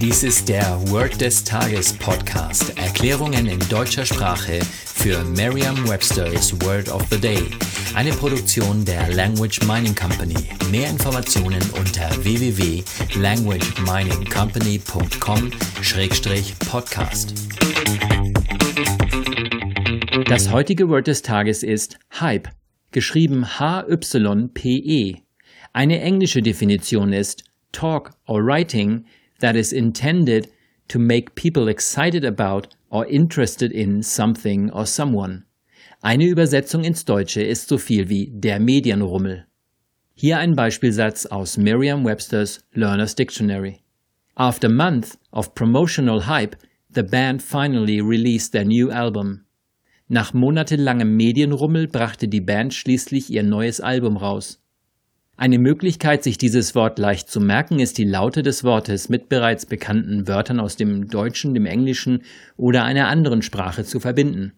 Dies ist der Word des Tages Podcast. Erklärungen in deutscher Sprache für Merriam-Webster's Word of the Day. Eine Produktion der Language Mining Company. Mehr Informationen unter www.languageminingcompany.com-podcast. Das heutige Word des Tages ist Hype, geschrieben H-Y-P-E. Eine englische Definition ist Talk or Writing that is intended to make people excited about or interested in something or someone. Eine Übersetzung ins Deutsche ist so viel wie der Medienrummel. Hier ein Beispielsatz aus Merriam-Webster's Learner's Dictionary. After months of promotional hype, the band finally released their new album. Nach monatelangem Medienrummel brachte die Band schließlich ihr neues Album raus. Eine Möglichkeit, sich dieses Wort leicht zu merken, ist die Laute des Wortes mit bereits bekannten Wörtern aus dem Deutschen, dem Englischen oder einer anderen Sprache zu verbinden.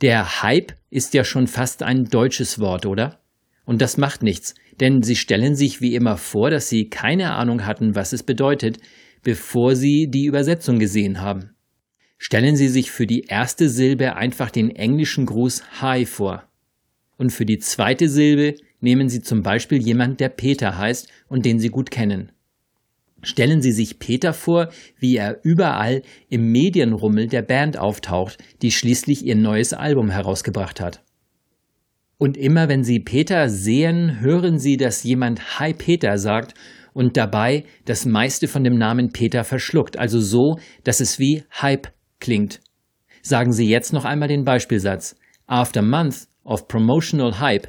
Der Hype ist ja schon fast ein deutsches Wort, oder? Und das macht nichts, denn Sie stellen sich wie immer vor, dass Sie keine Ahnung hatten, was es bedeutet, bevor Sie die Übersetzung gesehen haben. Stellen Sie sich für die erste Silbe einfach den englischen Gruß Hi vor. Und für die zweite Silbe Nehmen Sie zum Beispiel jemand, der Peter heißt und den Sie gut kennen. Stellen Sie sich Peter vor, wie er überall im Medienrummel der Band auftaucht, die schließlich ihr neues Album herausgebracht hat. Und immer wenn Sie Peter sehen, hören Sie, dass jemand Hi Peter sagt und dabei das meiste von dem Namen Peter verschluckt, also so, dass es wie Hype klingt. Sagen Sie jetzt noch einmal den Beispielsatz. After months of promotional hype,